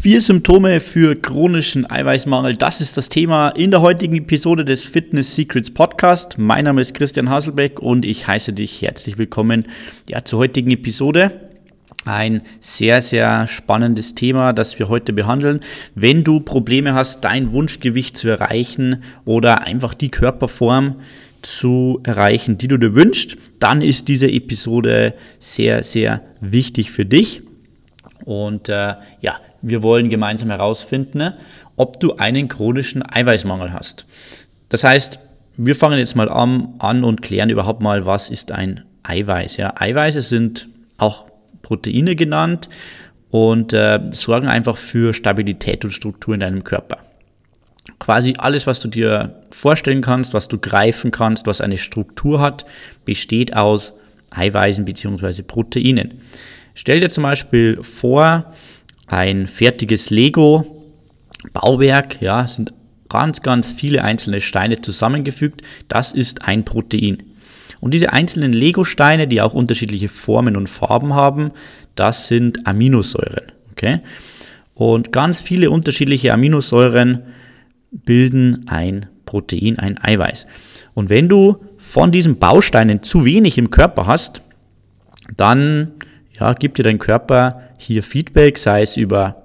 Vier Symptome für chronischen Eiweißmangel, das ist das Thema in der heutigen Episode des Fitness Secrets Podcast. Mein Name ist Christian Haselbeck und ich heiße dich herzlich willkommen ja, zur heutigen Episode. Ein sehr, sehr spannendes Thema, das wir heute behandeln. Wenn du Probleme hast, dein Wunschgewicht zu erreichen oder einfach die Körperform zu erreichen, die du dir wünschst, dann ist diese Episode sehr, sehr wichtig für dich. Und äh, ja, wir wollen gemeinsam herausfinden, ob du einen chronischen Eiweißmangel hast. Das heißt, wir fangen jetzt mal an, an und klären überhaupt mal, was ist ein Eiweiß. Ja, Eiweiße sind auch Proteine genannt und äh, sorgen einfach für Stabilität und Struktur in deinem Körper. Quasi alles, was du dir vorstellen kannst, was du greifen kannst, was eine Struktur hat, besteht aus Eiweißen bzw. Proteinen. Stell dir zum Beispiel vor, ein fertiges Lego-Bauwerk, ja, sind ganz, ganz viele einzelne Steine zusammengefügt. Das ist ein Protein. Und diese einzelnen Lego-Steine, die auch unterschiedliche Formen und Farben haben, das sind Aminosäuren. Okay? Und ganz viele unterschiedliche Aminosäuren bilden ein Protein, ein Eiweiß. Und wenn du von diesen Bausteinen zu wenig im Körper hast, dann ja, gibt dir dein Körper hier Feedback, sei es über,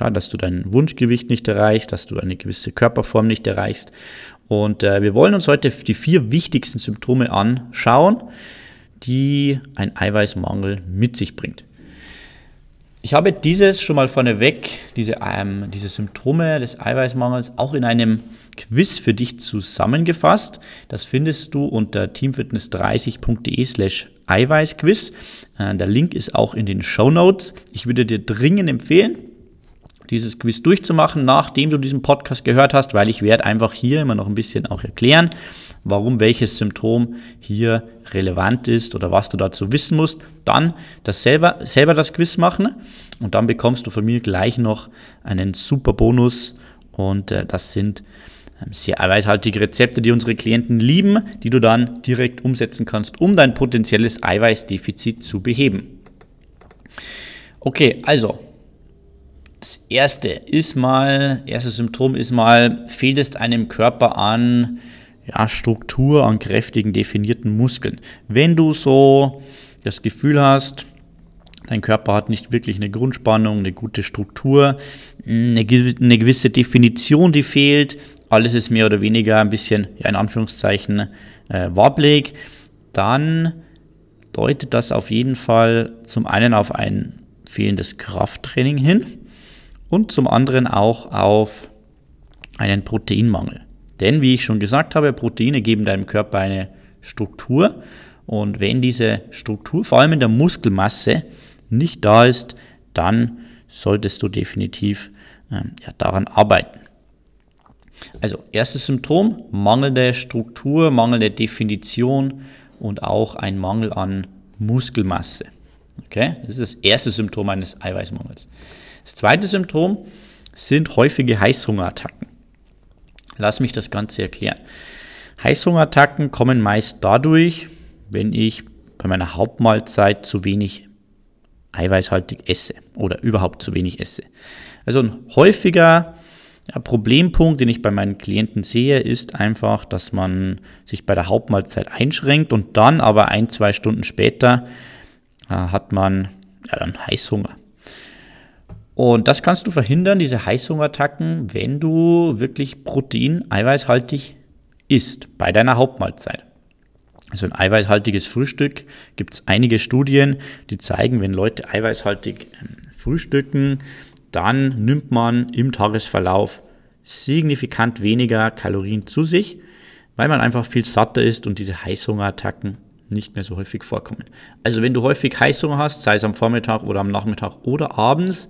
ja, dass du dein Wunschgewicht nicht erreichst, dass du eine gewisse Körperform nicht erreichst. Und äh, wir wollen uns heute die vier wichtigsten Symptome anschauen, die ein Eiweißmangel mit sich bringt. Ich habe dieses schon mal vorneweg, diese, ähm, diese Symptome des Eiweißmangels, auch in einem Quiz für dich zusammengefasst. Das findest du unter teamfitness30.de slash Eiweißquiz. Äh, der Link ist auch in den Show Notes. Ich würde dir dringend empfehlen, dieses Quiz durchzumachen, nachdem du diesen Podcast gehört hast, weil ich werde einfach hier immer noch ein bisschen auch erklären, warum welches Symptom hier relevant ist oder was du dazu wissen musst. Dann das selber, selber das Quiz machen und dann bekommst du von mir gleich noch einen super Bonus und äh, das sind ähm, sehr eiweißhaltige Rezepte, die unsere Klienten lieben, die du dann direkt umsetzen kannst, um dein potenzielles Eiweißdefizit zu beheben. Okay, also das erste ist mal, erstes Symptom ist mal, fehlt es einem Körper an ja, Struktur, an kräftigen, definierten Muskeln. Wenn du so das Gefühl hast, dein Körper hat nicht wirklich eine Grundspannung, eine gute Struktur, eine, gewisse Definition, die fehlt, alles ist mehr oder weniger ein bisschen, ja, in Anführungszeichen, äh, wabbelig, dann deutet das auf jeden Fall zum einen auf ein fehlendes Krafttraining hin und zum anderen auch auf einen Proteinmangel. Denn wie ich schon gesagt habe, Proteine geben deinem Körper eine Struktur und wenn diese Struktur, vor allem in der Muskelmasse, nicht da ist, dann solltest du definitiv ähm, ja, daran arbeiten. Also erstes Symptom, mangelnde Struktur, mangelnde Definition und auch ein Mangel an Muskelmasse. Okay, das ist das erste Symptom eines Eiweißmangels. Das zweite Symptom sind häufige Heißhungerattacken. Lass mich das Ganze erklären. Heißhungerattacken kommen meist dadurch, wenn ich bei meiner Hauptmahlzeit zu wenig eiweißhaltig esse oder überhaupt zu wenig esse. Also ein häufiger ja, Problempunkt, den ich bei meinen Klienten sehe, ist einfach, dass man sich bei der Hauptmahlzeit einschränkt und dann aber ein, zwei Stunden später äh, hat man ja, dann Heißhunger. Und das kannst du verhindern, diese Heißhungerattacken, wenn du wirklich Protein, eiweißhaltig isst bei deiner Hauptmahlzeit. Also ein eiweißhaltiges Frühstück gibt es einige Studien, die zeigen, wenn Leute eiweißhaltig ähm, frühstücken, dann nimmt man im Tagesverlauf signifikant weniger Kalorien zu sich, weil man einfach viel satter ist und diese Heißhungerattacken nicht mehr so häufig vorkommen. Also wenn du häufig Heißhunger hast, sei es am Vormittag oder am Nachmittag oder abends,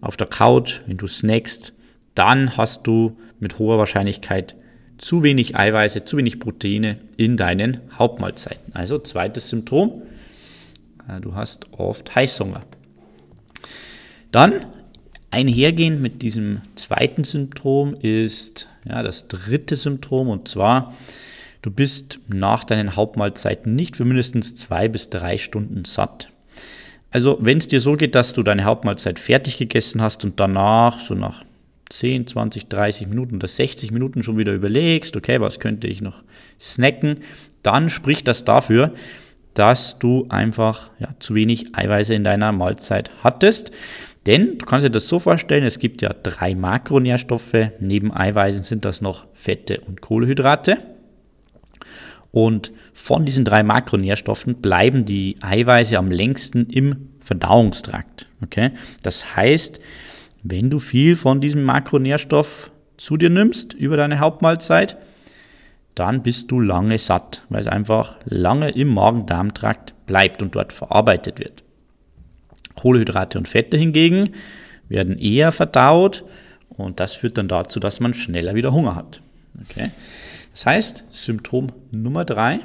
auf der Couch, wenn du snackst, dann hast du mit hoher Wahrscheinlichkeit zu wenig Eiweiße, zu wenig Proteine in deinen Hauptmahlzeiten. Also zweites Symptom, äh, du hast oft Heißhunger. Dann einhergehend mit diesem zweiten Symptom ist ja, das dritte Symptom und zwar, du bist nach deinen Hauptmahlzeiten nicht für mindestens zwei bis drei Stunden satt. Also wenn es dir so geht, dass du deine Hauptmahlzeit fertig gegessen hast und danach so nach 10, 20, 30 Minuten oder 60 Minuten schon wieder überlegst, okay, was könnte ich noch snacken, dann spricht das dafür, dass du einfach ja, zu wenig Eiweiße in deiner Mahlzeit hattest. Denn du kannst dir das so vorstellen, es gibt ja drei Makronährstoffe. Neben Eiweißen sind das noch Fette und Kohlenhydrate. Und von diesen drei Makronährstoffen bleiben die Eiweiße am längsten im Verdauungstrakt. Okay? Das heißt, wenn du viel von diesem Makronährstoff zu dir nimmst über deine Hauptmahlzeit, dann bist du lange satt, weil es einfach lange im Magen-Darm-Trakt bleibt und dort verarbeitet wird. Kohlenhydrate und Fette hingegen werden eher verdaut und das führt dann dazu, dass man schneller wieder Hunger hat. Okay? Das heißt, Symptom Nummer drei,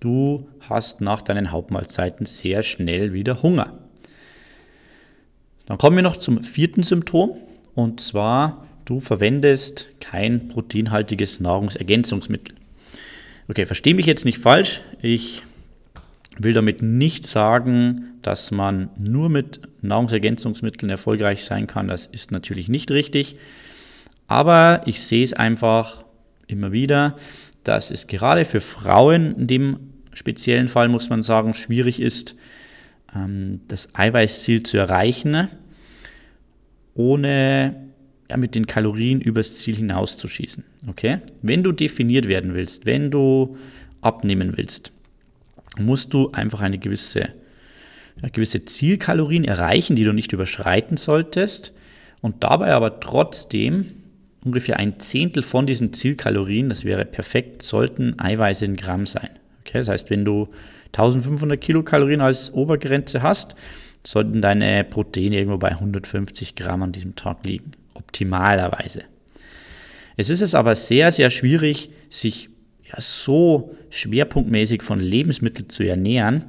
du hast nach deinen Hauptmahlzeiten sehr schnell wieder Hunger. Dann kommen wir noch zum vierten Symptom und zwar, du verwendest kein proteinhaltiges Nahrungsergänzungsmittel. Okay, verstehe mich jetzt nicht falsch. Ich will damit nicht sagen, dass man nur mit Nahrungsergänzungsmitteln erfolgreich sein kann. Das ist natürlich nicht richtig. Aber ich sehe es einfach immer wieder, dass es gerade für Frauen in dem speziellen Fall, muss man sagen, schwierig ist, ähm, das Eiweißziel zu erreichen, ohne ja, mit den Kalorien übers Ziel hinauszuschießen. Okay? Wenn du definiert werden willst, wenn du abnehmen willst, musst du einfach eine gewisse, ja, gewisse Zielkalorien erreichen, die du nicht überschreiten solltest und dabei aber trotzdem ungefähr ein Zehntel von diesen Zielkalorien, das wäre perfekt, sollten Eiweiße in Gramm sein. Okay, das heißt, wenn du 1500 Kilokalorien als Obergrenze hast, sollten deine Proteine irgendwo bei 150 Gramm an diesem Tag liegen. Optimalerweise. Es ist es aber sehr, sehr schwierig, sich ja, so schwerpunktmäßig von Lebensmitteln zu ernähren,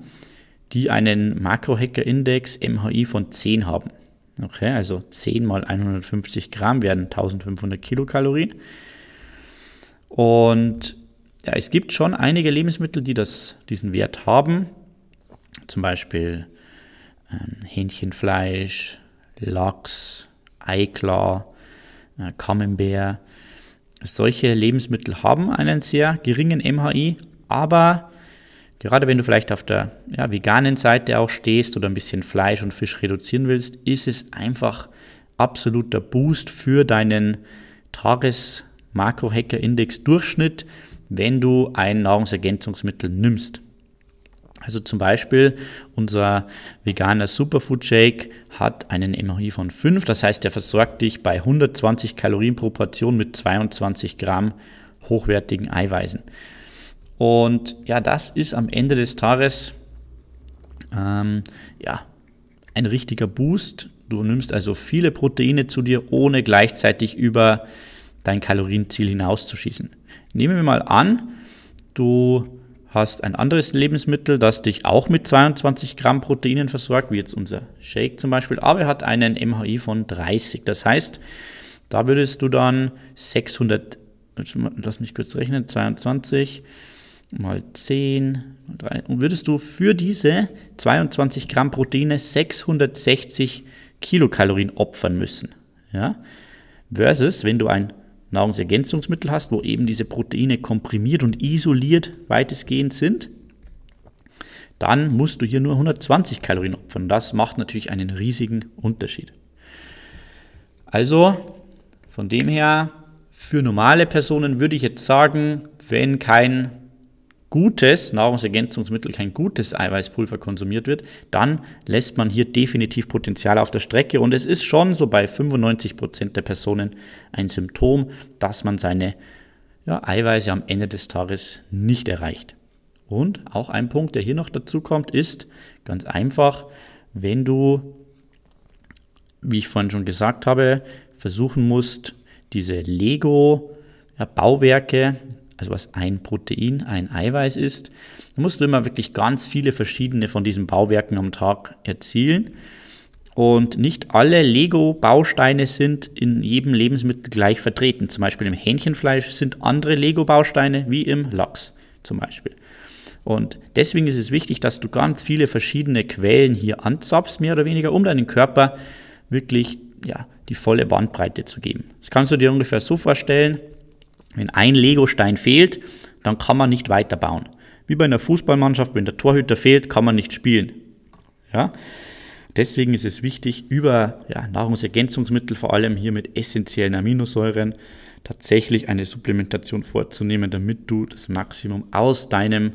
die einen Makrohacker-Index MHI von 10 haben. Okay, also 10 mal 150 Gramm werden 1500 Kilokalorien. Und ja, es gibt schon einige Lebensmittel, die das, diesen Wert haben. Zum Beispiel ähm, Hähnchenfleisch, Lachs, Eiklar, äh, Camembert. Solche Lebensmittel haben einen sehr geringen MHI, aber gerade wenn du vielleicht auf der ja, veganen Seite auch stehst oder ein bisschen Fleisch und Fisch reduzieren willst, ist es einfach absoluter Boost für deinen Tages-Makro-Hacker-Index-Durchschnitt, wenn du ein Nahrungsergänzungsmittel nimmst. Also zum Beispiel unser veganer Superfood Shake hat einen MHI von 5, das heißt, er versorgt dich bei 120 Kalorien pro Portion mit 22 Gramm hochwertigen Eiweißen. Und ja, das ist am Ende des Tages ähm, ja, ein richtiger Boost. Du nimmst also viele Proteine zu dir, ohne gleichzeitig über dein Kalorienziel hinauszuschießen. Nehmen wir mal an, du hast ein anderes Lebensmittel, das dich auch mit 22 Gramm Proteinen versorgt, wie jetzt unser Shake zum Beispiel, aber er hat einen MHI von 30. Das heißt, da würdest du dann 600, lass mich kurz rechnen, 22 mal 10 und würdest du für diese 22 Gramm Proteine 660 Kilokalorien opfern müssen. Ja? Versus, wenn du ein Nahrungsergänzungsmittel hast, wo eben diese Proteine komprimiert und isoliert weitestgehend sind, dann musst du hier nur 120 Kalorien opfern. Das macht natürlich einen riesigen Unterschied. Also von dem her, für normale Personen würde ich jetzt sagen, wenn kein gutes Nahrungsergänzungsmittel, kein gutes Eiweißpulver konsumiert wird, dann lässt man hier definitiv Potenzial auf der Strecke. Und es ist schon so bei 95 Prozent der Personen ein Symptom, dass man seine ja, Eiweiße am Ende des Tages nicht erreicht. Und auch ein Punkt, der hier noch dazu kommt, ist ganz einfach, wenn du, wie ich vorhin schon gesagt habe, versuchen musst, diese Lego-Bauwerke also was ein Protein, ein Eiweiß ist, dann musst du immer wirklich ganz viele verschiedene von diesen Bauwerken am Tag erzielen. Und nicht alle Lego-Bausteine sind in jedem Lebensmittel gleich vertreten. Zum Beispiel im Hähnchenfleisch sind andere Lego-Bausteine wie im Lachs zum Beispiel. Und deswegen ist es wichtig, dass du ganz viele verschiedene Quellen hier anzapfst, mehr oder weniger, um deinen Körper wirklich ja, die volle Bandbreite zu geben. Das kannst du dir ungefähr so vorstellen, wenn ein Legostein fehlt, dann kann man nicht weiterbauen. Wie bei einer Fußballmannschaft, wenn der Torhüter fehlt, kann man nicht spielen. Ja? Deswegen ist es wichtig, über ja, Nahrungsergänzungsmittel, vor allem hier mit essentiellen Aminosäuren, tatsächlich eine Supplementation vorzunehmen, damit du das Maximum aus deinem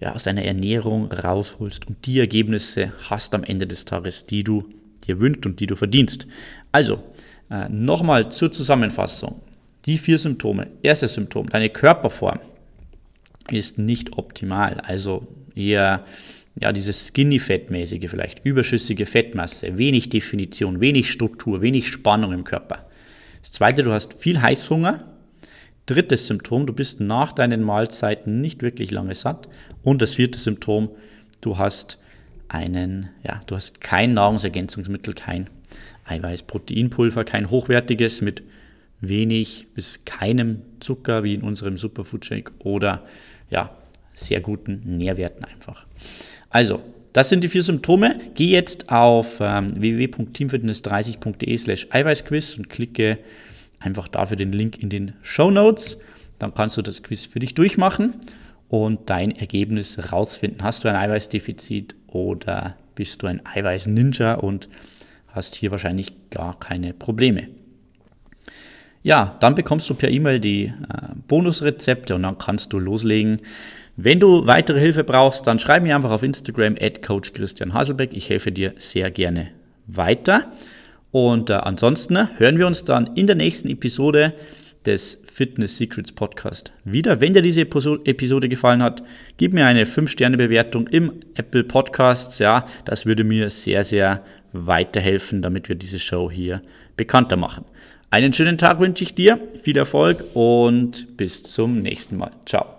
ja, aus deiner Ernährung rausholst und die Ergebnisse hast am Ende des Tages, die du dir wünschst und die du verdienst. Also, äh, nochmal zur Zusammenfassung. Die vier Symptome. Erstes Symptom, deine Körperform ist nicht optimal. Also eher ja, dieses Skinny-Fettmäßige vielleicht, überschüssige Fettmasse, wenig Definition, wenig Struktur, wenig Spannung im Körper. Das zweite, du hast viel Heißhunger. Drittes Symptom, du bist nach deinen Mahlzeiten nicht wirklich lange satt. Und das vierte Symptom, du hast einen, ja, du hast kein Nahrungsergänzungsmittel, kein Eiweiß, Proteinpulver, kein hochwertiges mit wenig bis keinem Zucker wie in unserem Superfood Shake oder ja, sehr guten Nährwerten einfach. Also, das sind die vier Symptome. Geh jetzt auf ähm, www.teamfitness30.de slash Eiweißquiz und klicke einfach dafür den Link in den Show Notes. Dann kannst du das Quiz für dich durchmachen und dein Ergebnis rausfinden. Hast du ein Eiweißdefizit oder bist du ein Eiweiß-Ninja und hast hier wahrscheinlich gar keine Probleme. Ja, dann bekommst du per E-Mail die äh, Bonusrezepte und dann kannst du loslegen. Wenn du weitere Hilfe brauchst, dann schreib mir einfach auf Instagram at Coach Christian Haselbeck. Ich helfe dir sehr gerne weiter. Und äh, ansonsten hören wir uns dann in der nächsten Episode des Fitness Secrets Podcast wieder. Wenn dir diese Episode gefallen hat, gib mir eine 5-Sterne-Bewertung im Apple Podcasts. Ja, das würde mir sehr, sehr weiterhelfen, damit wir diese Show hier bekannter machen. Einen schönen Tag wünsche ich dir, viel Erfolg und bis zum nächsten Mal. Ciao.